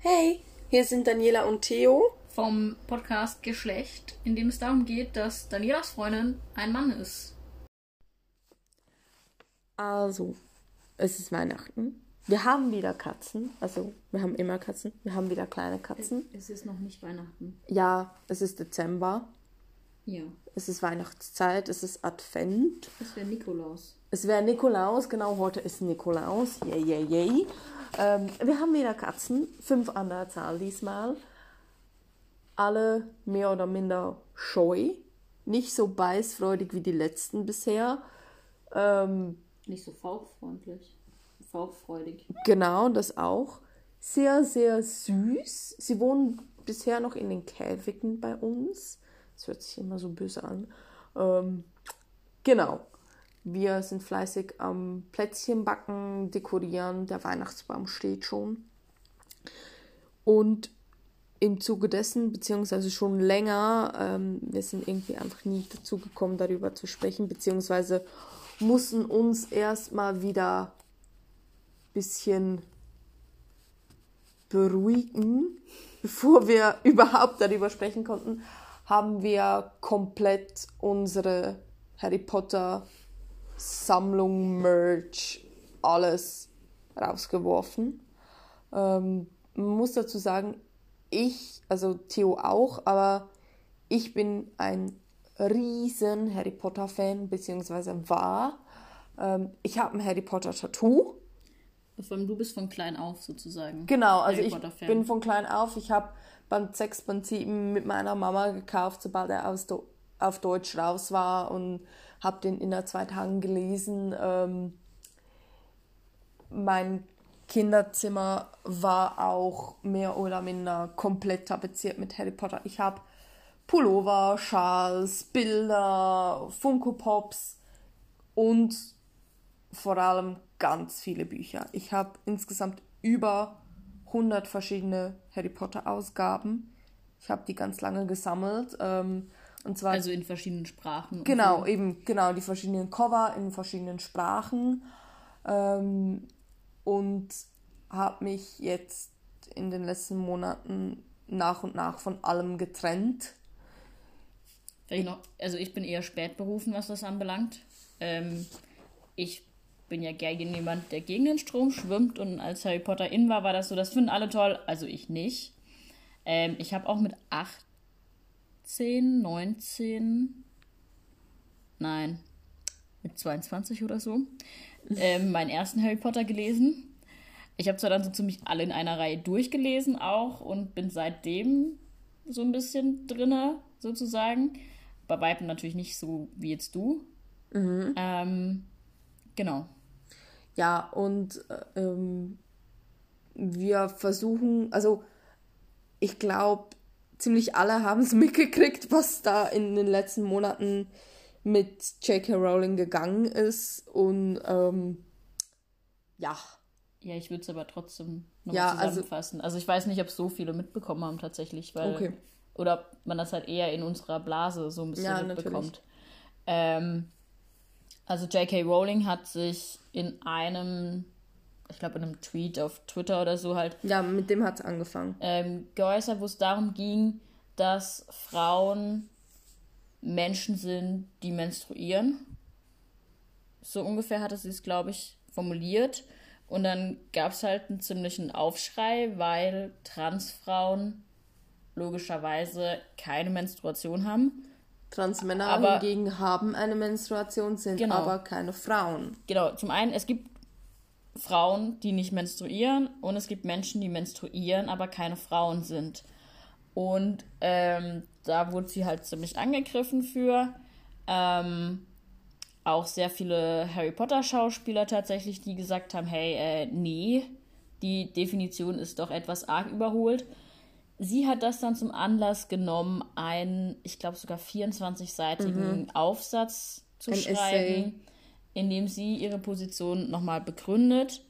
Hey, hier sind Daniela und Theo. vom Podcast Geschlecht, in dem es darum geht, dass Danielas Freundin ein Mann ist. Also, es ist Weihnachten. Wir haben wieder Katzen. Also, wir haben immer Katzen. Wir haben wieder kleine Katzen. Es ist noch nicht Weihnachten. Ja, es ist Dezember. Ja, Es ist Weihnachtszeit. Es ist Advent. das wäre Nikolaus. Es wäre Nikolaus. Genau, heute ist Nikolaus. Yay, yay, yay. Ähm, wir haben wieder Katzen. Fünf an der Zahl diesmal. Alle mehr oder minder scheu. Nicht so beißfreudig wie die letzten bisher. Ähm, Nicht so fauchfreundlich. Fauchfreudig. Genau, das auch. Sehr, sehr süß. Sie wohnen bisher noch in den Käfigen bei uns. Das hört sich immer so böse an. Ähm, genau. Wir sind fleißig am Plätzchen backen, dekorieren. Der Weihnachtsbaum steht schon. Und im Zuge dessen, beziehungsweise schon länger, ähm, wir sind irgendwie einfach nie dazu gekommen, darüber zu sprechen, beziehungsweise mussten uns erstmal wieder bisschen beruhigen, bevor wir überhaupt darüber sprechen konnten, haben wir komplett unsere Harry Potter Sammlung, Merch, alles rausgeworfen. Ähm, man muss dazu sagen, ich, also Theo auch, aber ich bin ein riesen Harry Potter Fan, beziehungsweise war. Ähm, ich habe ein Harry Potter Tattoo. Allem du bist von klein auf sozusagen. Genau, also Harry ich bin von klein auf, ich habe Band 6, Band 7 mit meiner Mama gekauft, sobald er aus Do auf Deutsch raus war und habe den in zwei Tagen gelesen. Ähm, mein Kinderzimmer war auch mehr oder minder komplett tapeziert mit Harry Potter. Ich habe Pullover, Schals, Bilder, Funko Pops und vor allem ganz viele Bücher. Ich habe insgesamt über 100 verschiedene Harry Potter Ausgaben. Ich habe die ganz lange gesammelt. Ähm, und zwar Also in verschiedenen Sprachen. Genau, so. eben, genau, die verschiedenen Cover in verschiedenen Sprachen. Ähm, und habe mich jetzt in den letzten Monaten nach und nach von allem getrennt. Vielleicht noch, also ich bin eher spät berufen, was das anbelangt. Ähm, ich bin ja gegen jemand, der gegen den Strom schwimmt und als Harry Potter in war, war das so, das finden alle toll, also ich nicht. Ähm, ich habe auch mit 18, 19, nein, mit 22 oder so, ähm, meinen ersten Harry Potter gelesen. Ich habe zwar dann so ziemlich alle in einer Reihe durchgelesen auch und bin seitdem so ein bisschen drinne, sozusagen. Bei Weitem natürlich nicht so wie jetzt du. Ähm, genau. Ja, und äh, ähm, wir versuchen, also ich glaube, ziemlich alle haben es mitgekriegt, was da in den letzten Monaten mit J.K. Rowling gegangen ist. Und ähm, ja, Ja, ich würde es aber trotzdem noch Ja, also- zusammenfassen. Also, ich weiß nicht, ob so viele mitbekommen haben tatsächlich, weil Okay. oder ob man das halt eher in unserer Blase so ein bisschen Ja, mitbekommt. Ähm, also J.K. Rowling hat sich in einem, ich glaube in einem Tweet auf Twitter oder so halt ja, mit dem hat es angefangen. ähm, geäußert, wo es darum ging, dass Frauen Menschen sind, die menstruieren. So ungefähr hatte sie es, glaube ich, formuliert. Und dann gab es halt einen ziemlichen Aufschrei, weil Transfrauen logischerweise keine Menstruation haben. Transmänner Aber- hingegen haben eine Menstruation, sind Genau. aber keine Frauen. Genau, zum einen, es gibt Frauen, die nicht menstruieren und es gibt Menschen, die menstruieren, aber keine Frauen sind. Und ähm, da wurde sie halt ziemlich angegriffen für. Ähm, auch sehr viele Harry Potter Schauspieler tatsächlich, die gesagt haben, hey, äh, nee, die Definition ist doch etwas arg überholt. Sie hat das dann zum Anlass genommen, einen, ich glaube sogar 24-seitigen Aufsatz zu Ein schreiben, Essay. In dem sie ihre Position nochmal begründet.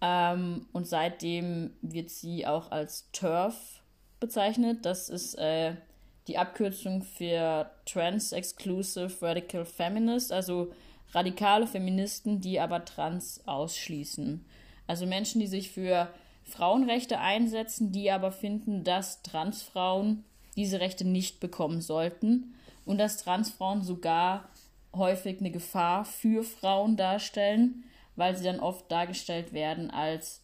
Ähm, und seitdem wird sie auch als TERF bezeichnet. Das ist äh, die Abkürzung für Trans Exclusive Radical Feminist, also radikale Feministen, die aber trans ausschließen. Also Menschen, die sich für Frauenrechte einsetzen, die aber finden, dass Transfrauen diese Rechte nicht bekommen sollten und dass Transfrauen sogar häufig eine Gefahr für Frauen darstellen, weil sie dann oft dargestellt werden als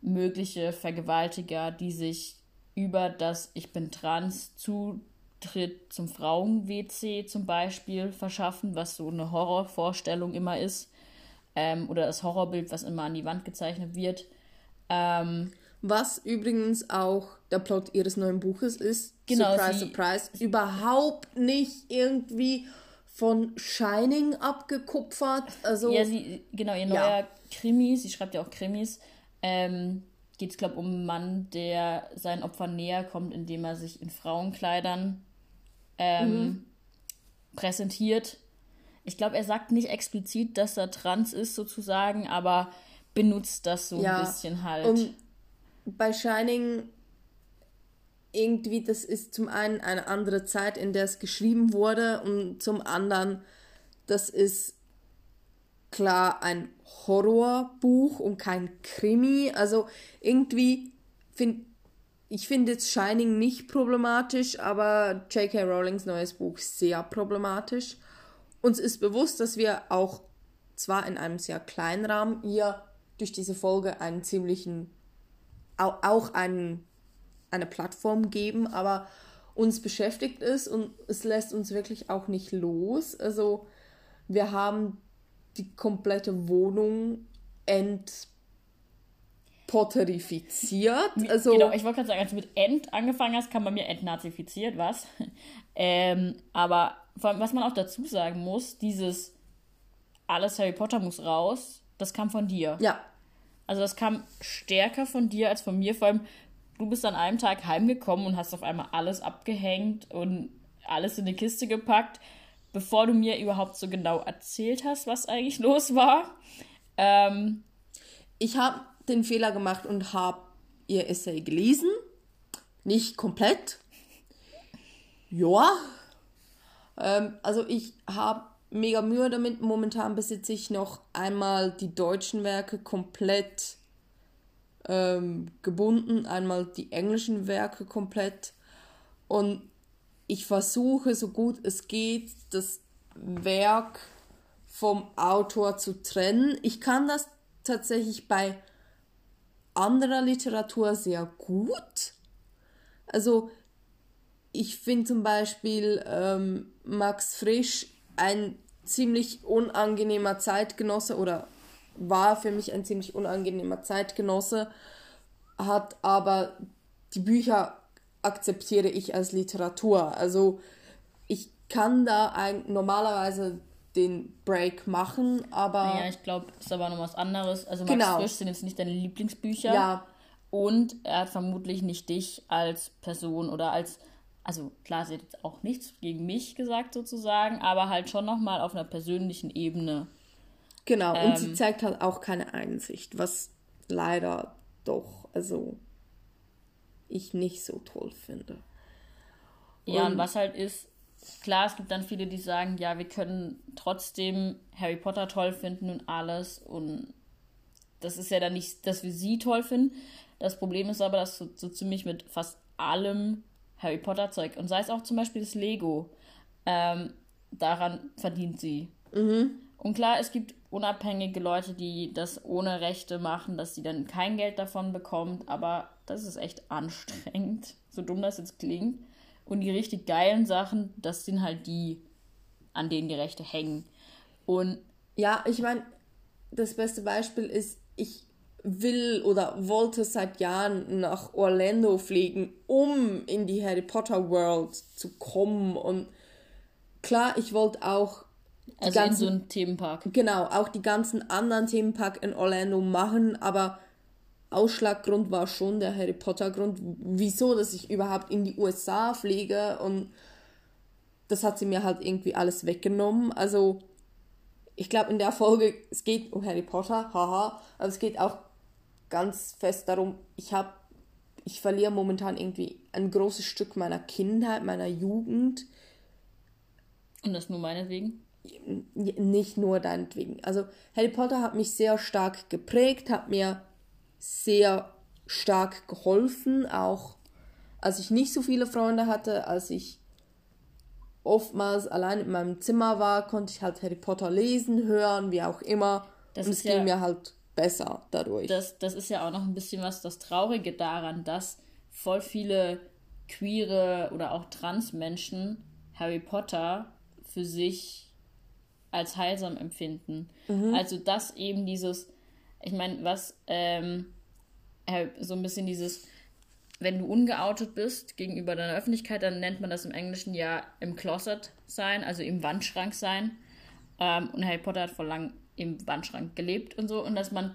mögliche Vergewaltiger, die sich über das Ich bin trans Zutritt zum Frauen-WC zum Beispiel verschaffen, was so eine Horrorvorstellung immer ist. Ähm, oder das Horrorbild, was immer an die Wand gezeichnet wird. Ähm, was übrigens auch der Plot ihres neuen Buches ist. Genau, surprise, surprise. Überhaupt nicht irgendwie von Shining abgekupfert. Also, ja, sie, genau, ihr neuer ja. Krimi, sie schreibt ja auch Krimis, ähm, geht es, glaube ich, um einen Mann, der seinen Opfern näher kommt, indem er sich in Frauenkleidern ähm, mhm. präsentiert. Ich glaube, er sagt nicht explizit, dass er trans ist, sozusagen, aber benutzt das so ja. ein bisschen halt. Und bei Shining irgendwie, das ist zum einen eine andere Zeit, in der es geschrieben wurde und zum anderen, das ist klar ein Horrorbuch und kein Krimi. Also irgendwie finde ich finde jetzt Shining nicht problematisch, aber J.K. Rowlings neues Buch sehr problematisch. Uns ist bewusst, dass wir auch zwar in einem sehr kleinen Rahmen ihr durch diese Folge einen ziemlichen, auch einen eine Plattform geben, aber uns beschäftigt es und es lässt uns wirklich auch nicht los. Also wir haben die komplette Wohnung entpotterifiziert. Also, genau, ich wollte gerade sagen, als du mit Ent angefangen hast, kam bei mir entnazifiziert, was? ähm, aber was man auch dazu sagen muss, dieses alles Harry Potter muss raus, das kam von dir. Ja. Also das kam stärker von dir als von mir. Vor allem, du bist an einem Tag heimgekommen und hast auf einmal alles abgehängt und alles in eine Kiste gepackt, bevor du mir überhaupt so genau erzählt hast, was eigentlich los war. Ähm, ich habe den Fehler gemacht und habe ihr Essay gelesen. Nicht komplett. Ja. Ähm, also ich habe mega Mühe damit. Momentan besitze ich noch einmal die deutschen Werke komplett ähm, gebunden, einmal die englischen Werke komplett. Und ich versuche, so gut es geht, das Werk vom Autor zu trennen. Ich kann das tatsächlich bei anderer Literatur sehr gut. Also ich finde zum Beispiel ähm, Max Frisch ein ziemlich unangenehmer Zeitgenosse oder war für mich ein ziemlich unangenehmer Zeitgenosse, hat aber die Bücher akzeptiere ich als Literatur. Also ich kann da ein, normalerweise den Break machen, aber. Ja, ich glaube, ist aber noch was anderes. Also Max genau. Frisch sind jetzt nicht deine Lieblingsbücher. Ja. Und er hat vermutlich nicht dich als Person oder als. Also klar, sie hat jetzt auch nichts gegen mich gesagt sozusagen, aber halt schon nochmal auf einer persönlichen Ebene Genau, ähm, und sie ähm. zeigt halt auch keine Einsicht, was leider doch, also ich nicht so toll finde. Ja, und, und was halt ist, klar, es gibt dann viele, die sagen, ja, wir können trotzdem Harry Potter toll finden und alles und das ist ja dann nicht, dass wir sie toll finden. Das Problem ist aber, dass so, so ziemlich mit fast allem Harry Potter Zeug und sei es auch zum Beispiel das Lego, ähm, daran verdient sie. Mhm. Und klar, es gibt unabhängige Leute, die das ohne Rechte machen, dass sie dann kein Geld davon bekommt, aber das ist echt anstrengend, so dumm das jetzt klingt. Und die richtig geilen Sachen, das sind halt die, an denen die Rechte hängen. Und ja, ich meine, das beste Beispiel ist, ich will oder wollte seit Jahren nach Orlando fliegen, um in die Harry Potter World zu kommen. Und klar, ich wollte auch also ganzen, in so einem Themenpark. Genau, auch die ganzen anderen Themenpark in Orlando machen, aber Ausschlaggrund war schon der Harry Potter Grund, wieso, dass ich überhaupt in die USA fliege und das hat sie mir halt irgendwie alles weggenommen. Also ich glaube in der Folge, es geht um Harry Potter, haha, aber es geht auch ganz fest darum, ich habe, ich verliere momentan irgendwie ein großes Stück meiner Kindheit, meiner Jugend. Und das nur meinetwegen? Nicht nur deinetwegen. Also Harry Potter hat mich sehr stark geprägt, hat mir sehr stark geholfen, auch als ich nicht so viele Freunde hatte, als ich oftmals allein in meinem Zimmer war, konnte ich halt Harry Potter lesen, hören, wie auch immer. Das und es ging mir halt besser dadurch. Das, das ist ja auch noch ein bisschen was das Traurige daran, dass voll viele queere oder auch trans Menschen Harry Potter für sich als heilsam empfinden. Mhm. Also dass eben dieses, ich meine, was ähm, so ein bisschen dieses, wenn du ungeoutet bist gegenüber deiner Öffentlichkeit, dann nennt man das im Englischen ja im Closet sein, also im Wandschrank sein. Ähm, und Harry Potter hat vor lang im Wandschrank gelebt und so. Und dass man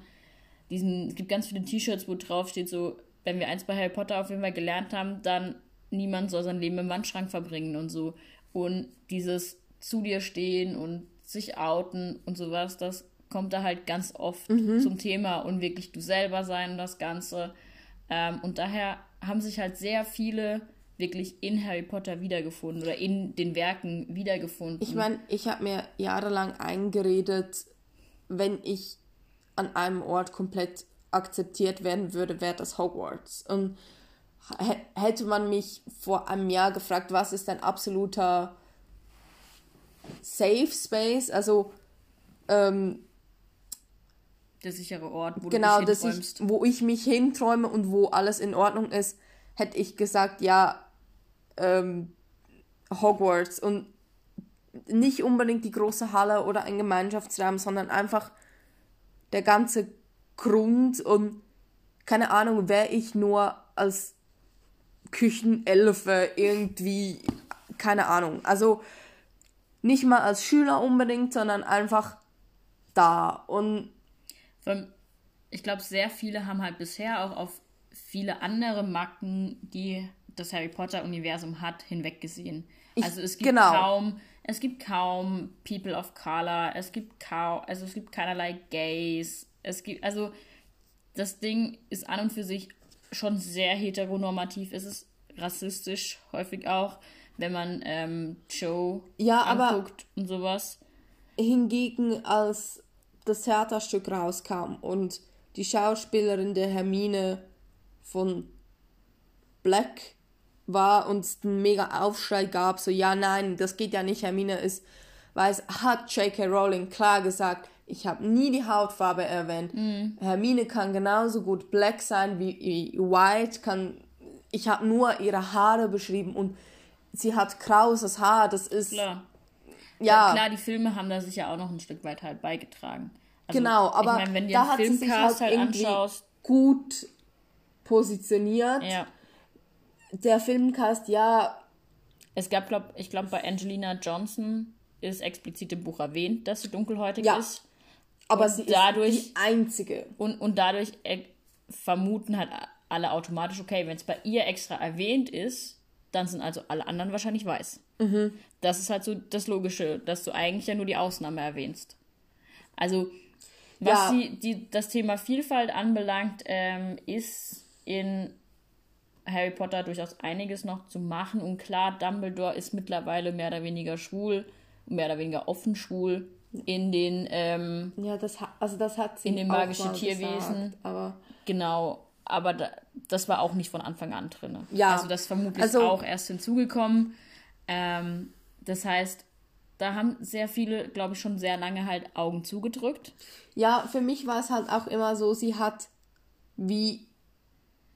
diesen, es gibt ganz viele T-Shirts, wo drauf steht so, wenn wir eins bei Harry Potter auf jeden Fall gelernt haben, dann niemand soll sein Leben im Wandschrank verbringen und so. Und dieses zu dir stehen und sich outen und sowas, das kommt da halt ganz oft mhm. zum Thema und wirklich du selber sein und das Ganze. Ähm, und daher haben sich halt sehr viele wirklich in Harry Potter wiedergefunden oder in den Werken wiedergefunden. Ich meine, ich habe mir jahrelang eingeredet, wenn ich an einem Ort komplett akzeptiert werden würde, wäre das Hogwarts. Und hätte man mich vor einem Jahr gefragt, was ist ein absoluter Safe Space, also ähm, der sichere Ort, wo genau, du dich hinträumst. Ich, wo ich mich hinträume und wo alles in Ordnung ist, hätte ich gesagt, ja, ähm, Hogwarts und nicht unbedingt die große Halle oder ein Gemeinschaftsraum, sondern einfach der ganze Grund und keine Ahnung, wäre ich nur als Küchenelfe irgendwie, keine Ahnung. Also nicht mal als Schüler unbedingt, sondern einfach da. Und ich glaube, sehr viele haben halt bisher auch auf viele andere Macken, die das Harry Potter-Universum hat, hinweggesehen. Ich, also es gibt genau. kaum, es gibt kaum People of Color, es gibt kaum, also es gibt keinerlei Gays, es gibt, also das Ding ist an und für sich schon sehr heteronormativ, es ist rassistisch häufig auch, wenn man ähm, Joe ja, anguckt und sowas. Hingegen als das Theaterstück rauskam und die Schauspielerin der Hermine von Black war und es einen mega Aufschrei gab, so ja, nein, das geht ja nicht, Hermine ist weiß, hat J.K. Rowling klar gesagt, ich habe nie die Hautfarbe erwähnt. Mm. Hermine kann genauso gut black sein wie white, kann ich habe nur ihre Haare beschrieben und sie hat krauses Haar, das ist klar. Ja. ja. klar, die Filme haben da sicher auch noch ein Stück weit halt beigetragen. Also, genau, aber ich mein, wenn du da den Filmcast halt, halt anschaust, gut positioniert. Ja. Der Filmcast, ja. Es gab, glaub, ich glaube, bei Angelina Johnson ist explizit im Buch erwähnt, dass sie dunkelhäutig ja. ist. Aber und sie dadurch, ist die einzige. Und, und dadurch äh, vermuten halt alle automatisch, okay, wenn es bei ihr extra erwähnt ist, dann sind also alle anderen wahrscheinlich weiß. Mhm. Das ist halt so das Logische, dass du eigentlich ja nur die Ausnahme erwähnst. Also, was ja. die, die, das Thema Vielfalt anbelangt, ähm, ist in Harry Potter durchaus einiges noch zu machen. Und klar, Dumbledore ist mittlerweile mehr oder weniger schwul, mehr oder weniger offen schwul in den ähm, ja das also das hat sie in den magischen Tierwesen gesagt, aber genau aber da, das war auch nicht von Anfang an drin ja. Also das vermutlich also, auch erst hinzugekommen. Ähm, das heißt da haben sehr viele glaube ich schon sehr lange halt Augen zugedrückt. Ja für mich war es halt auch immer so sie hat wie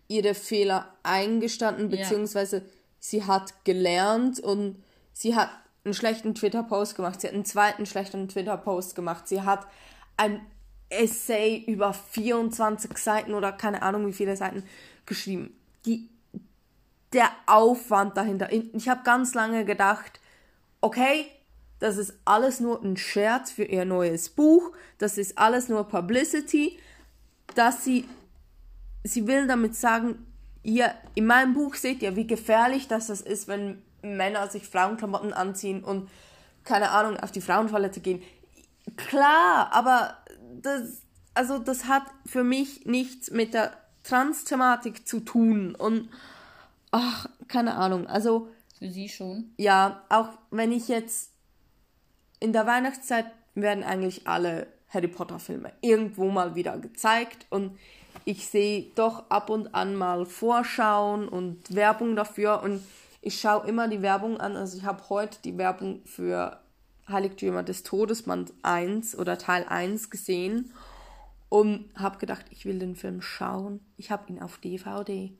ihre Fehler eingestanden beziehungsweise ja. sie hat gelernt und sie hat einen schlechten Twitter-Post gemacht, sie hat einen zweiten schlechten Twitter-Post gemacht, sie hat ein Essay über 24 Seiten oder keine Ahnung wie viele Seiten geschrieben. Die, der Aufwand dahinter. Ich habe ganz lange gedacht, okay, das ist alles nur ein Scherz für ihr neues Buch, das ist alles nur Publicity, dass sie, sie will damit sagen, ihr, in meinem Buch seht ihr, wie gefährlich das ist, wenn Männer sich Frauenklamotten anziehen und keine Ahnung, auf die Frauentoilette gehen. Klar, aber das, also das hat für mich nichts mit der Trans-Thematik zu tun und ach, keine Ahnung, also für sie schon. Ja, auch wenn ich jetzt in der Weihnachtszeit werden eigentlich alle Harry Potter Filme irgendwo mal wieder gezeigt und ich sehe doch ab und an mal Vorschauen und Werbung dafür und ich schaue immer die Werbung an. Also ich habe heute die Werbung für Heiligtümer des Todes, Band 1 oder Teil 1 gesehen und habe gedacht, ich will den Film schauen. Ich habe ihn auf DVD.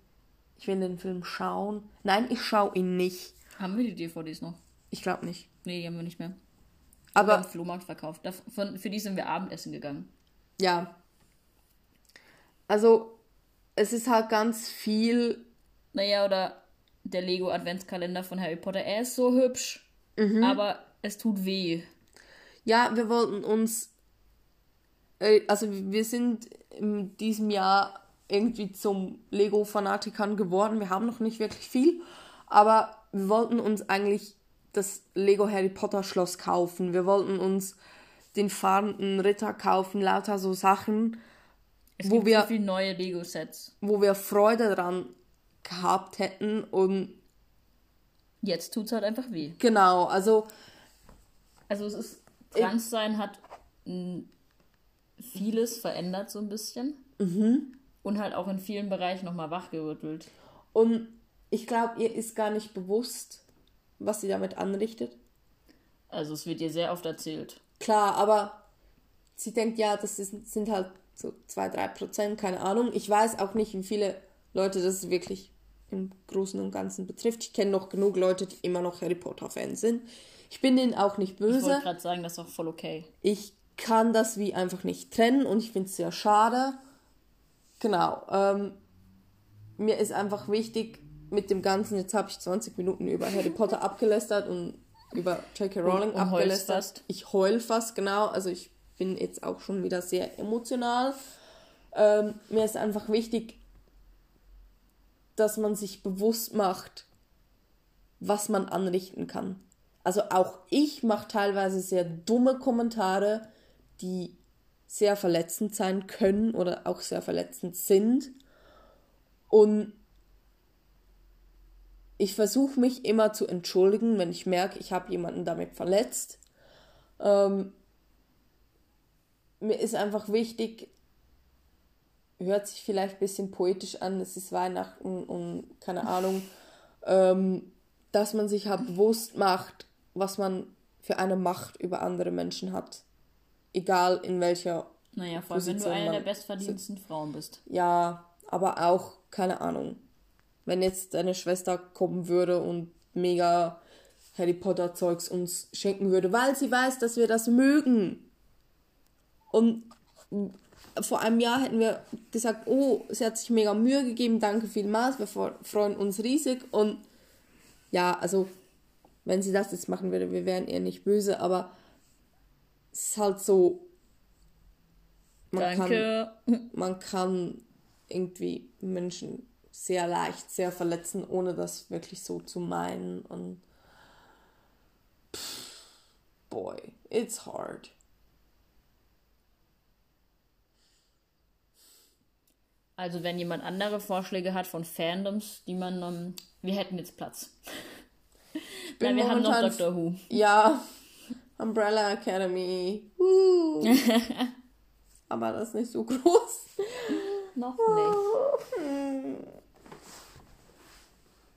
Ich will den Film schauen. Nein, ich schaue ihn nicht. Haben wir die DVDs noch? Ich glaube nicht. Nee, die haben wir nicht mehr. Aber- haben Flohmarkt verkauft. Davon, für die sind wir Abendessen gegangen. Ja. Also, es ist halt ganz viel. Naja, oder der Lego Adventskalender von Harry Potter. Er ist so hübsch, aber es tut weh. Ja, wir wollten uns. äh, Also, wir sind in diesem Jahr irgendwie zum Lego-Fanatikern geworden. Wir haben noch nicht wirklich viel, aber wir wollten uns eigentlich das Lego Harry Potter Schloss kaufen. Wir wollten uns den fahrenden Ritter kaufen, lauter so Sachen, Es Wo gibt wir- so viele neue Lego-Sets. wo wir Freude dran gehabt hätten und Jetzt tut's halt einfach weh. genau, also Also es ist, Transsein hat mh, vieles verändert so ein bisschen. Und halt auch in vielen Bereichen nochmal wachgerüttelt. Und ich glaube, ihr ist gar nicht bewusst, was sie damit anrichtet. Also es wird dir sehr oft erzählt. Klar, aber sie denkt, ja, das ist, sind halt so 2, 3 Prozent, keine Ahnung. Ich weiß auch nicht, wie viele Leute das wirklich im Großen und Ganzen betrifft. Ich kenne noch genug Leute, die immer noch Harry Potter-Fans sind. Ich bin denen auch nicht Ich wollte böse. gerade sagen, das ist auch voll okay. Ich kann das wie einfach nicht trennen und ich finde es sehr schade. Genau. Ähm, mir ist einfach wichtig mit dem Ganzen, jetzt habe ich 20 Minuten über Harry Potter abgelästert und über J.K. Rowling und heulst abgelästert. fast. Ich heul fast, genau. Also ich bin jetzt auch schon wieder sehr emotional. Ähm, mir ist einfach wichtig, dass man sich bewusst macht, was man anrichten kann. Also auch ich mache teilweise sehr dumme Kommentare, die sehr verletzend sein können oder auch sehr verletzend sind. Und ich versuche mich immer zu entschuldigen, wenn ich merke, ich habe jemanden damit verletzt. Ähm, mir ist einfach wichtig, hört sich vielleicht ein bisschen poetisch an, es ist Weihnachten und keine Ahnung, ähm, dass man sich halt bewusst macht, was man für eine Macht über andere Menschen hat. Egal in welcher, Naja, vor allem, wenn du Position eine der bestverdiensten Frauen bist. ja, aber auch, keine Ahnung, wenn jetzt deine Schwester kommen würde und mega Harry Potter Zeugs uns schenken würde, weil sie weiß, dass wir das mögen. Und vor einem Jahr hätten wir gesagt, oh, sie hat sich mega Mühe gegeben, danke vielmals, wir fre- freuen uns riesig und ja, also wenn sie das jetzt machen würde, wir wären ihr nicht böse, aber es ist halt so, man kann Danke. man kann irgendwie Menschen sehr leicht, sehr verletzen, ohne das wirklich so zu meinen. Und pff, boy, it's hard. Also wenn jemand andere Vorschläge hat von Fandoms, die man, ähm, wir hätten jetzt Platz. bin Nein, wir haben noch Doctor Who. Ja, Umbrella Academy. Uh. Aber das ist nicht so groß. Noch nicht.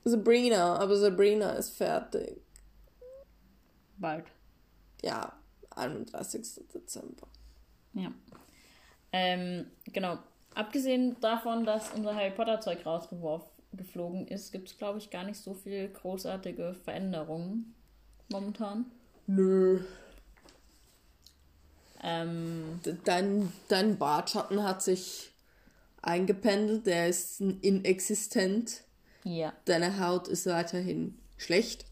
Sabrina, aber Sabrina ist fertig. Bald. Ja, 31. Dezember. Ja. Ähm, genau. Abgesehen davon, dass unser Harry Potter Zeug rausgeworfen geflogen ist, gibt es, glaube ich, gar nicht so viel großartige Veränderungen momentan. Nö. Ähm, Dein, dein Bartschatten hat sich eingependelt, der ist inexistent. ja, Deine Haut ist weiterhin schlecht.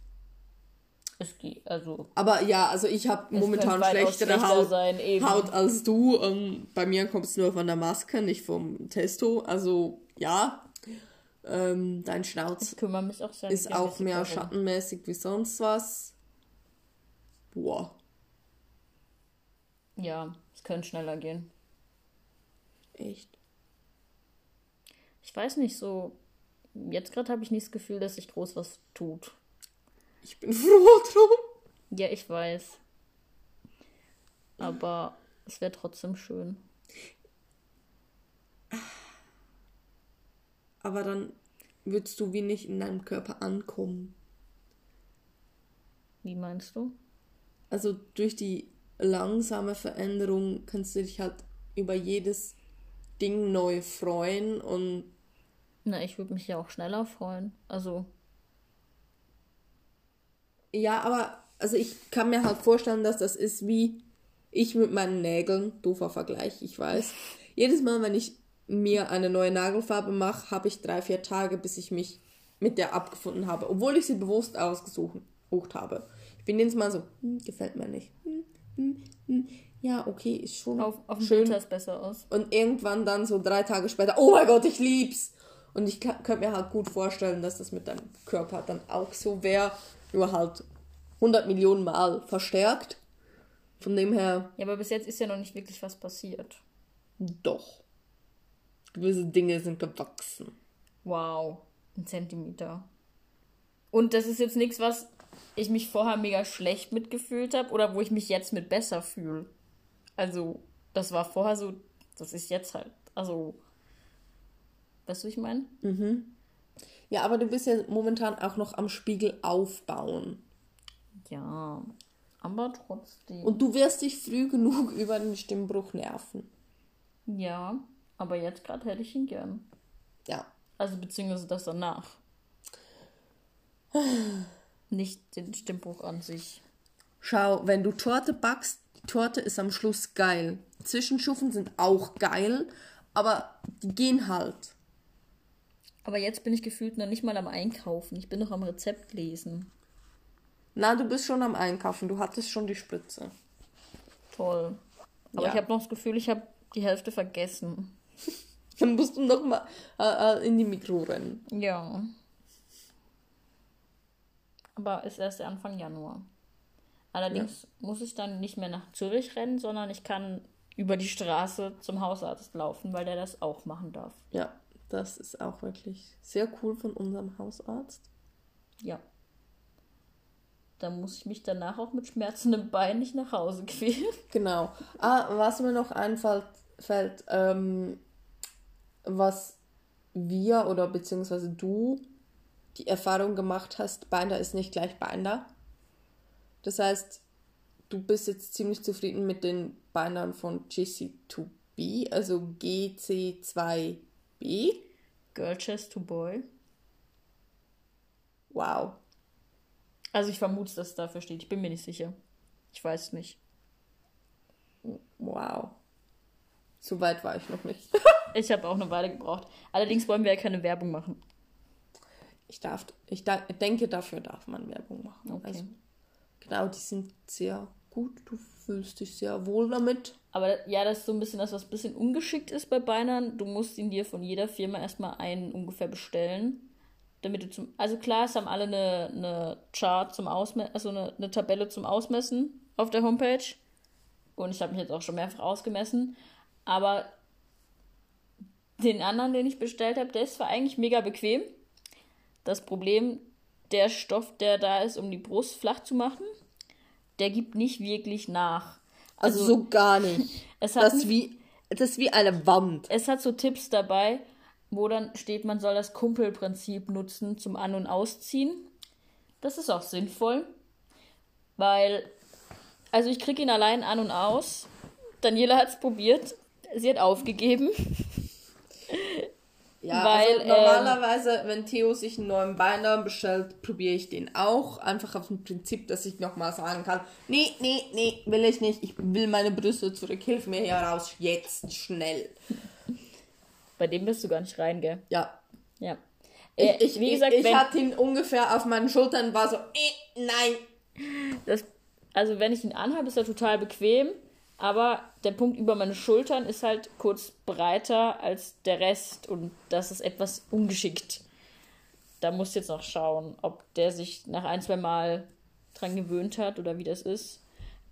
Geht, also Aber ja, also ich habe momentan schlechtere schlechter Haut, sein. Haut als du. Ähm, bei mir kommt es nur von der Maske, nicht vom Testo. Also ja, ähm, dein Schnauz auch ist auch mehr darum. schattenmäßig wie sonst was. Boah, Ja, es könnte schneller gehen. echt. Ich weiß nicht, so. Jetzt gerade habe ich nicht das Gefühl, dass sich groß was tut. Ich bin froh drum. Ja, ich weiß. Aber es wäre trotzdem schön. aber dann würdest du wie nicht in deinem Körper ankommen. Wie meinst du? Also durch die langsame Veränderung kannst du dich halt über jedes Ding neu freuen und Na, ich würde mich ja auch schneller freuen. Also, ja, aber also ich kann mir halt vorstellen, dass das ist wie ich mit meinen Nägeln, doofer Vergleich, ich weiß. Jedes Mal, wenn ich mir eine neue Nagelfarbe mache, habe ich drei, vier Tage, bis ich mich mit der abgefunden habe, obwohl ich sie bewusst ausgesucht habe. Ich bin jedes Mal so, hm, gefällt mir nicht. Hm, hm, hm. Ja, okay, ist schon auf, auf schön. Es besser aus. Und irgendwann dann so drei Tage später, oh mein Gott, ich lieb's. Und ich könnte mir halt gut vorstellen, dass das mit deinem Körper dann auch so wäre, nur halt 100 Millionen Mal verstärkt. Von dem her, Ja, aber bis jetzt ist ja noch nicht wirklich was passiert. doch. Gewisse Dinge sind gewachsen. Wow, ein Zentimeter. Und das ist jetzt nichts, was ich mich vorher mega schlecht mitgefühlt habe oder wo ich mich jetzt mit besser fühle. Also, das war vorher so, das ist jetzt halt, also, weißt du, wie ich meine? Ja, aber du bist ja momentan auch noch am Spiegel aufbauen. Ja, aber trotzdem. Und du wirst dich früh genug über den Stimmbruch nerven. ja, aber jetzt gerade hätte ich ihn gern. Ja. Also, beziehungsweise das danach. Nicht den Stimmbruch an sich. Schau, wenn du Torte backst, die Torte ist am Schluss geil. Zwischenschufen sind auch geil, aber die gehen halt. Aber jetzt bin ich gefühlt noch nicht mal am Einkaufen. Ich bin noch am Rezept lesen. Na, du bist schon am Einkaufen, du hattest schon die Spritze. Toll. Aber Ja. ich habe noch das Gefühl, ich habe die Hälfte vergessen. Dann musst du noch mal äh, äh, in die Mikro rennen. Ja. Aber ist erst Anfang Januar. Allerdings muss ich dann nicht mehr nach Zürich rennen, sondern ich kann über die Straße zum Hausarzt laufen, weil der das auch machen darf. Ja, das ist auch wirklich sehr cool von unserem Hausarzt. Ja. Da muss ich mich danach auch mit schmerzendem Bein nicht nach Hause quälen. Genau. Ah, was mir noch einfällt, fällt, ähm, was wir oder beziehungsweise du die Erfahrung gemacht hast, Binder ist nicht gleich Binder. Das heißt, du bist jetzt ziemlich zufrieden mit den Bindern von GC2B, also GC2B. Girl Chest to Boy. Wow. Also ich vermute, dass es dafür steht. Ich bin mir nicht sicher. Ich weiß es nicht. Wow. So weit war ich noch nicht. Ich habe auch eine Weile gebraucht. Allerdings wollen wir ja keine Werbung machen. Ich darf, ich da, denke, dafür darf man Werbung machen. Okay. Also, genau, die sind sehr gut. Du fühlst dich sehr wohl damit. Aber ja, das ist so ein bisschen das, was ein bisschen ungeschickt ist bei Beinern. Du musst ihn dir von jeder Firma erstmal einen ungefähr bestellen. Damit du zum. Also klar, es haben alle eine, eine Chart zum Ausmessen, also eine, eine Tabelle zum Ausmessen auf der Homepage. Und ich habe mich jetzt auch schon mehrfach ausgemessen. Aber den anderen, den ich bestellt habe, der ist zwar eigentlich mega bequem. Das Problem, der Stoff, der da ist, um die Brust flach zu machen, der gibt nicht wirklich nach. Also, so gar nicht. Es hat Das ist wie, das ist wie eine Wand. es hat so Tipps dabei, wo dann steht, man soll das Kumpelprinzip nutzen zum An- und Ausziehen. Das ist auch sinnvoll, weil, also ich kriege ihn allein an und aus. Daniela hat es probiert, sie hat aufgegeben. Ja, Weil, also normalerweise, wenn Theo sich einen neuen Binder bestellt, probiere ich den auch. Einfach auf dem Prinzip, dass ich nochmal sagen kann, nee, nee, nee, will ich nicht. Ich will meine Brüste zurück. Hilf mir hier raus. Jetzt, schnell. Bei dem bist du gar nicht rein, gell? Ja. Ja. Ich, Äh, ich, wie gesagt, ich, ich hatte ihn ungefähr auf meinen Schultern, war so, eh, nein. das, also wenn ich ihn anhabe, ist er total bequem. Aber der Punkt über meine Schultern ist halt kurz breiter als der Rest und das ist etwas ungeschickt. Da muss jetzt noch schauen, ob der sich nach ein, zwei Mal dran gewöhnt hat oder wie das ist.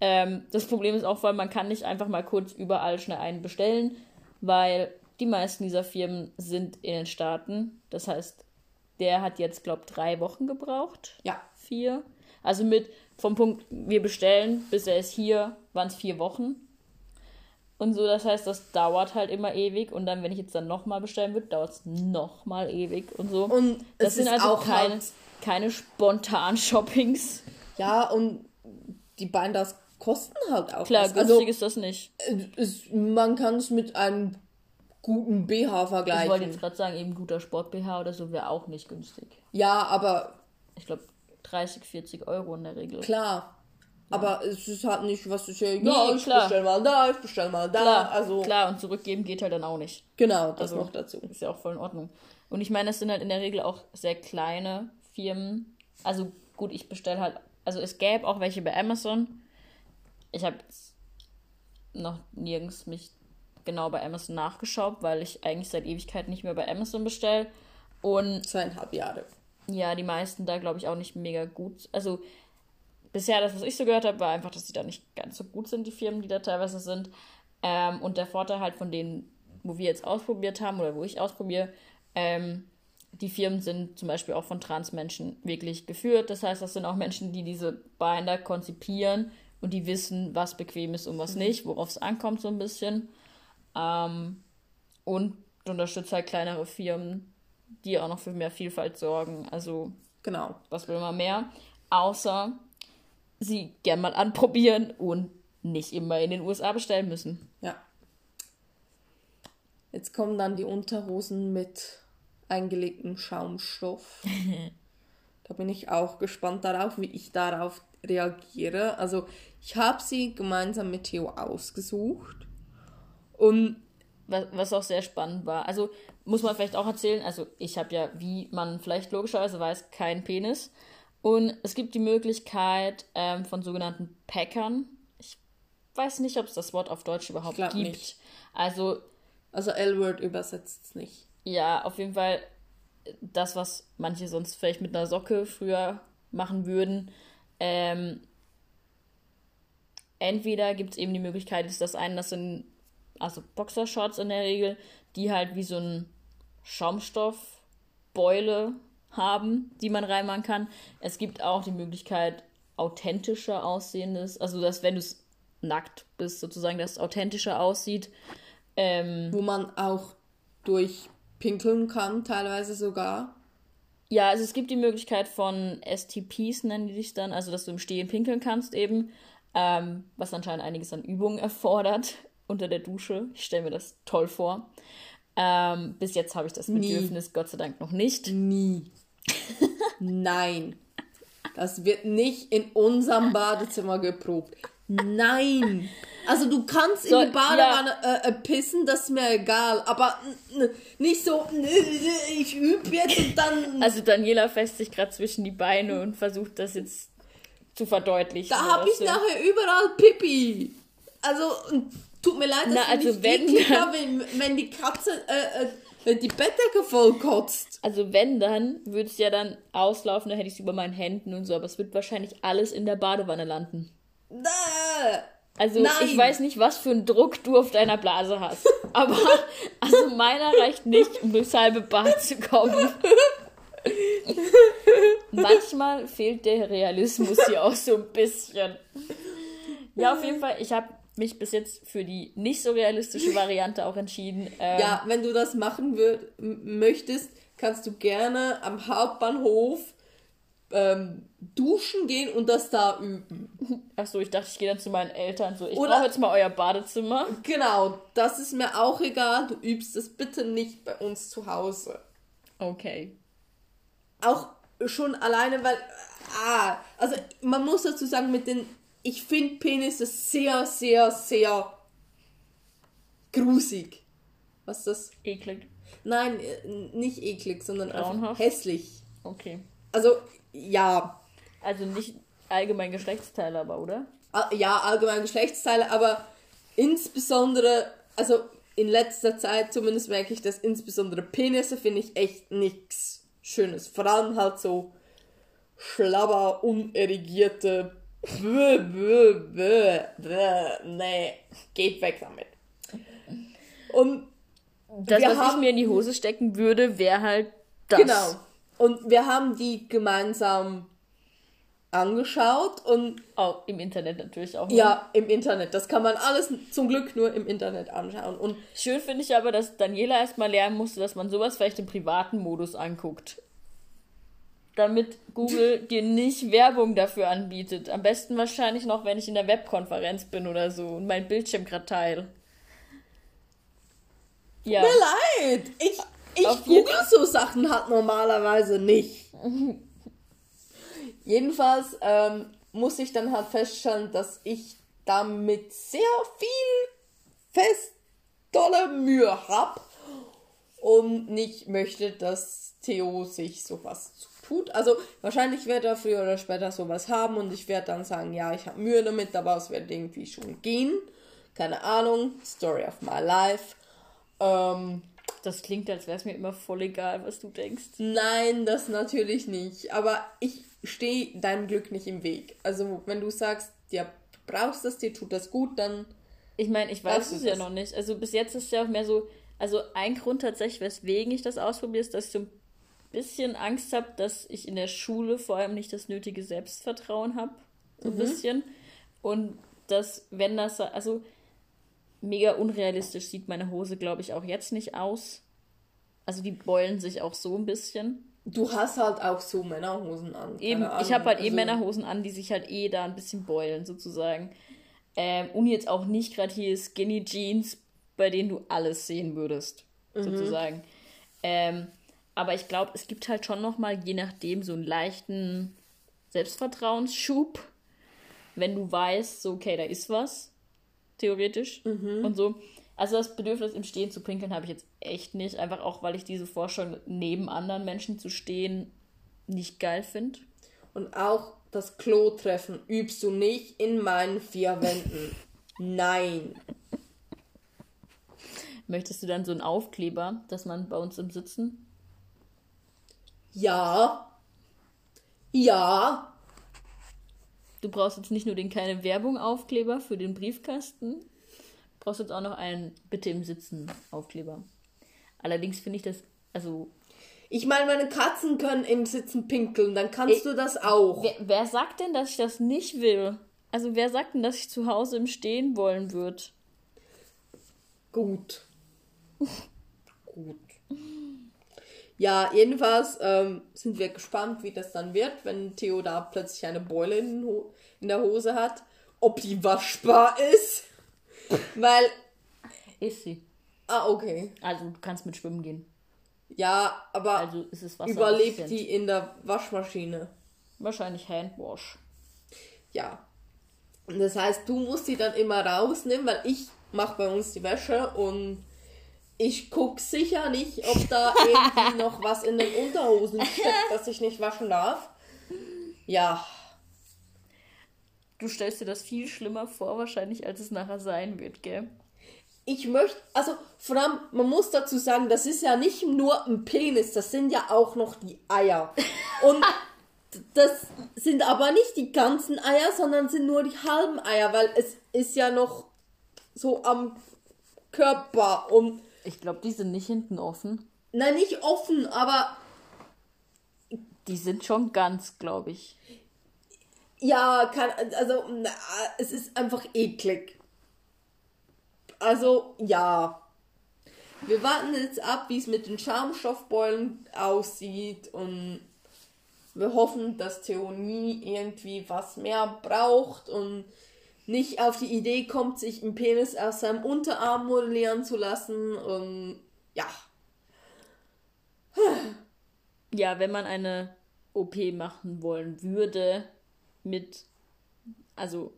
Ähm, das Problem ist auch, weil man kann nicht einfach mal kurz überall schnell einen bestellen, weil die meisten dieser Firmen sind in den Staaten. Das heißt, der hat jetzt, glaube ich, drei Wochen gebraucht Ja, vier. Also mit vom Punkt, wir bestellen, bis er ist hier, waren es vier Wochen. Und so, das heißt, das dauert halt immer ewig. Und dann, wenn ich jetzt dann nochmal bestellen würde, dauert es nochmal ewig und so. Und das sind ist also auch keine, halt- keine Spontan-Shoppings. Ja, und die Binders kosten halt auch Klar, was. günstig Also, ist das nicht. es, man kann es mit einem guten BH Ich wollte vergleichen. jetzt gerade sagen, eben guter Sport-BH oder so wäre auch nicht günstig. Ja, aber Ich glaube 30, 40 Euro in der Regel. klar. Aber es ist halt nicht, was ich ja, ja, Nee, ich klar. bestell mal da, ich bestell mal da. Klar, also, klar, und zurückgeben geht halt dann auch nicht. genau, das Also- noch dazu. Ist ja auch voll in Ordnung. Und ich meine, das sind halt in der Regel auch sehr kleine Firmen. Also gut, ich bestelle halt, also es gäbe auch welche bei Amazon. Ich habe jetzt noch nirgends mich genau bei Amazon nachgeschaut, weil ich eigentlich seit Ewigkeit nicht mehr bei Amazon bestelle. Und Zweieinhalb Jahre. Ja, die meisten da glaube ich auch nicht mega gut. Also bisher das, was ich so gehört habe, war einfach, dass die da nicht ganz so gut sind, die Firmen, die da teilweise sind. Ähm, und der Vorteil halt von denen, wo wir jetzt ausprobiert haben oder wo ich ausprobiere, ähm, die Firmen sind zum Beispiel auch von Transmenschen wirklich geführt. Das heißt, das sind auch Menschen, die diese Binder konzipieren und die wissen, was bequem ist und was nicht, worauf es ankommt so ein bisschen. Ähm, und unterstützt halt kleinere Firmen, die auch noch für mehr Vielfalt sorgen. Also, Genau. was will man mehr? Außer sie gern mal anprobieren und nicht immer in den USA bestellen müssen. Ja. Jetzt kommen dann die Unterhosen mit eingelegtem Schaumstoff. da bin ich auch gespannt darauf, wie ich darauf reagiere. Also ich habe sie gemeinsam mit Theo ausgesucht. Und Was, auch sehr spannend war. Also muss man vielleicht auch erzählen, also ich habe ja, wie man vielleicht logischerweise weiß, keinen Penis. Und es gibt die Möglichkeit ähm, von sogenannten Packern. Ich weiß nicht, ob es das Wort auf Deutsch überhaupt gibt. nicht. Also also L-Word übersetzt es nicht. ja, auf jeden Fall das, was manche sonst vielleicht mit einer Socke früher machen würden. Ähm, entweder gibt es eben die Möglichkeit, ist das eine, das sind also Boxershorts in der Regel, die halt wie so ein Schaumstoffbeule haben, die man reinmachen kann. Es gibt auch die Möglichkeit, authentischer aussehendes, also dass wenn du es nackt bist, sozusagen, dass es authentischer aussieht. Ähm, Wo man auch durchpinkeln kann, teilweise sogar. Ja, also es gibt die Möglichkeit von STPs, nennen die sich dann, also dass du im Stehen pinkeln kannst eben, ähm, was anscheinend einiges an Übungen erfordert unter der Dusche. Ich stelle mir das toll vor. Ähm, bis jetzt habe ich das Nie. Bedürfnis Gott sei Dank noch nicht. Nie. Nein. Das wird nicht in unserem Badezimmer geprobt. Nein. Also du kannst So, in die Badewanne äh, äh, pissen, das ist mir egal. Aber nicht so, ich übe jetzt und dann. Also Daniela fässt sich gerade zwischen die Beine und versucht das jetzt zu verdeutlichen. da habe ich so. nachher überall Pipi. Also tut mir leid, dass Na, ich also nicht wenn dann- wenn, wenn die Katze äh, äh, die Bettdecke voll kotzt. Also wenn, dann würde es ja dann auslaufen, dann hätte ich es über meinen Händen und so, aber es wird wahrscheinlich alles in der Badewanne landen. Äh. Also Nein. ich weiß nicht, was für einen Druck du auf deiner Blase hast. Aber also meiner reicht nicht, um durchs halbe Bad zu kommen. Manchmal fehlt der Realismus hier auch so ein bisschen. Ja, auf jeden Fall, ich habe mich bis jetzt für die nicht so realistische Variante auch entschieden. Ähm, Ja, wenn du das machen möchtest, kannst du gerne am Hauptbahnhof ähm, duschen gehen und das da üben. Achso, ich dachte, ich gehe dann zu meinen Eltern so, ich Oder- brauche jetzt mal euer Badezimmer. Genau, das ist mir auch egal. Du übst es bitte nicht bei uns zu Hause. Okay. Auch schon alleine, weil. Ah, also man muss dazu sagen, mit den. Ich finde Penisse sehr, sehr, sehr grusig. Was ist das? Eklig. Nein, äh, nicht eklig, sondern einfach hässlich. Okay. Also, ja, Also nicht allgemein Geschlechtsteile, aber, oder? All- ja, allgemein Geschlechtsteile, aber insbesondere, also in letzter Zeit zumindest merke ich, dass insbesondere Penisse finde ich echt nichts Schönes. Vor allem halt so schlabber, unerregierte, bäh, bäh, bäh, bäh, nee, geht weg damit. Und Das, was ich haben- mir in die Hose stecken würde, wäre halt das. Genau. Und wir haben die gemeinsam angeschaut und. Auch im Internet natürlich auch. Ja, im Internet. Das kann man alles zum Glück nur im Internet anschauen. Und Schön finde ich aber, dass Daniela erstmal lernen musste, dass man sowas vielleicht im privaten Modus anguckt. Damit Google dir nicht Werbung dafür anbietet. Am besten wahrscheinlich noch, wenn ich in der Webkonferenz bin oder so und mein Bildschirm gerade teile. Ja. mir leid. Ich, ich Auf google so Sachen halt normalerweise nicht. Jedenfalls ähm, muss ich dann halt feststellen, dass ich damit sehr viel fest dolle Mühe hab und nicht möchte, dass Theo sich sowas tut. Also wahrscheinlich wird er früher oder später sowas haben und ich werde dann sagen, ja, ich habe Mühe damit, aber es wird irgendwie schon gehen. Keine Ahnung, Story of my life. Ähm, Das klingt, als wäre es mir immer voll egal, was du denkst. Nein, das natürlich nicht. Aber ich stehe deinem Glück nicht im Weg. Also, wenn du sagst, ja, du brauchst das, dir tut das gut, dann. Ich meine, ich weiß es ja das? noch nicht. Also bis jetzt ist es ja auch mehr so, also ein Grund tatsächlich, weswegen ich das ausprobiere, ist, dass ich so ein bisschen Angst habe, dass ich in der Schule vor allem nicht das nötige Selbstvertrauen habe. So ein bisschen. Und dass, wenn das, also mega unrealistisch sieht meine Hose, glaube ich, auch jetzt nicht aus. Also die beulen sich auch so ein bisschen. Du hast halt auch so Männerhosen an. Eben, Ahnung. ich habe halt eh Also, Männerhosen an, die sich halt eh da ein bisschen beulen, sozusagen. Ähm, und jetzt auch nicht gerade hier Skinny Jeans, bei denen du alles sehen würdest, sozusagen. Ähm, aber ich glaube, es gibt halt schon noch mal, je nachdem, so einen leichten Selbstvertrauensschub, wenn du weißt, so, okay, da ist was, theoretisch und so. Also das Bedürfnis, im Stehen zu pinkeln, habe ich jetzt echt nicht. Einfach auch, weil ich diese Vorstellung, neben anderen Menschen zu stehen, nicht geil finde. Und auch das Klo-Treffen übst du nicht in meinen vier Wänden. Nein. Möchtest du dann so einen Aufkleber, dass man bei uns im Sitzen? Ja. Ja. Du brauchst jetzt nicht nur den keine Werbung Aufkleber für den Briefkasten, du brauchst jetzt auch noch einen Bitte im Sitzen Aufkleber. Allerdings finde ich das, also, Ich meine, meine Katzen können im Sitzen pinkeln, dann kannst Ich- du das auch. wer, wer sagt denn, dass ich das nicht will? Also, wer sagt denn, dass ich zu Hause im Stehen wollen würde? Gut. Gut. Ja, jedenfalls ähm, sind wir gespannt, wie das dann wird, wenn Theo da plötzlich eine Beule in, Ho in der Hose hat. Ob die waschbar ist. Weil. Ist sie. Ah, okay. Also, du kannst mit schwimmen gehen. Ja, aber Also, ist es Wasser. überlebt die in der Waschmaschine. Wahrscheinlich Handwash. Ja. Und das heißt, du musst die dann immer rausnehmen, weil ich mache bei uns die Wäsche und ich guck sicher nicht, ob da irgendwie noch was in den Unterhosen steckt, das ich nicht waschen darf. Ja. Du stellst dir das viel schlimmer vor, wahrscheinlich, als es nachher sein wird, gell? Ich möchte, also vor allem, man muss dazu sagen, das ist ja nicht nur ein Penis, das sind ja auch noch die Eier. Und das sind aber nicht die ganzen Eier, sondern sind nur die halben Eier, weil es ist ja noch so am Körper und Ich glaube, die sind nicht hinten offen. Nein, nicht offen, aber Die sind schon ganz, glaube ich. ja, kann, also na, es ist einfach eklig. Also ja. Wir warten jetzt ab, wie es mit den Schaumstoffbeulen aussieht und wir hoffen, dass Theo nie irgendwie was mehr braucht und nicht auf die Idee kommt, sich einen Penis aus seinem Unterarm modellieren zu lassen und ja. Ja, wenn man eine OP machen wollen würde, mit, also,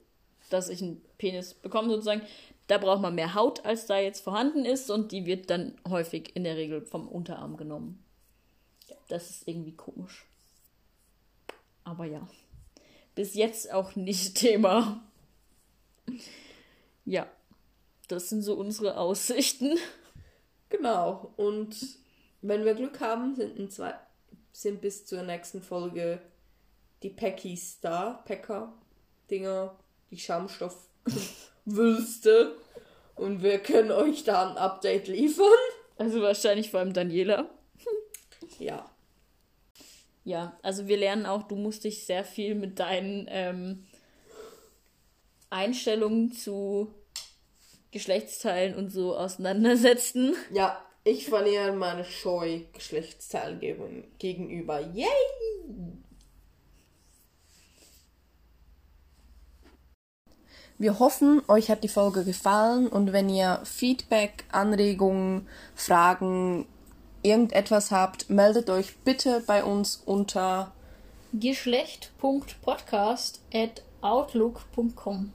dass ich einen Penis bekomme sozusagen, da braucht man mehr Haut, als da jetzt vorhanden ist und die wird dann häufig in der Regel vom Unterarm genommen. Das ist irgendwie komisch. Aber ja, bis jetzt auch nicht Thema. Ja, das sind so unsere Aussichten. Genau. Und wenn wir Glück haben, sind, in zwei, sind bis zur nächsten Folge die Packies da. Packer, Dinger, die Schaumstoffwülste. Und wir können euch da ein Update liefern. Also wahrscheinlich vor allem Daniela. Ja. ja, also wir lernen auch, du musst dich sehr viel mit deinen ähm, Einstellungen zu Geschlechtsteilen und so auseinandersetzen. Ja, ich verliere meine Scheu Geschlechtsteilen gegenüber. Yay! Wir hoffen, euch hat die Folge gefallen und wenn ihr Feedback, Anregungen, Fragen, irgendetwas habt, meldet euch bitte bei uns unter geschlecht.podcast at outlook.com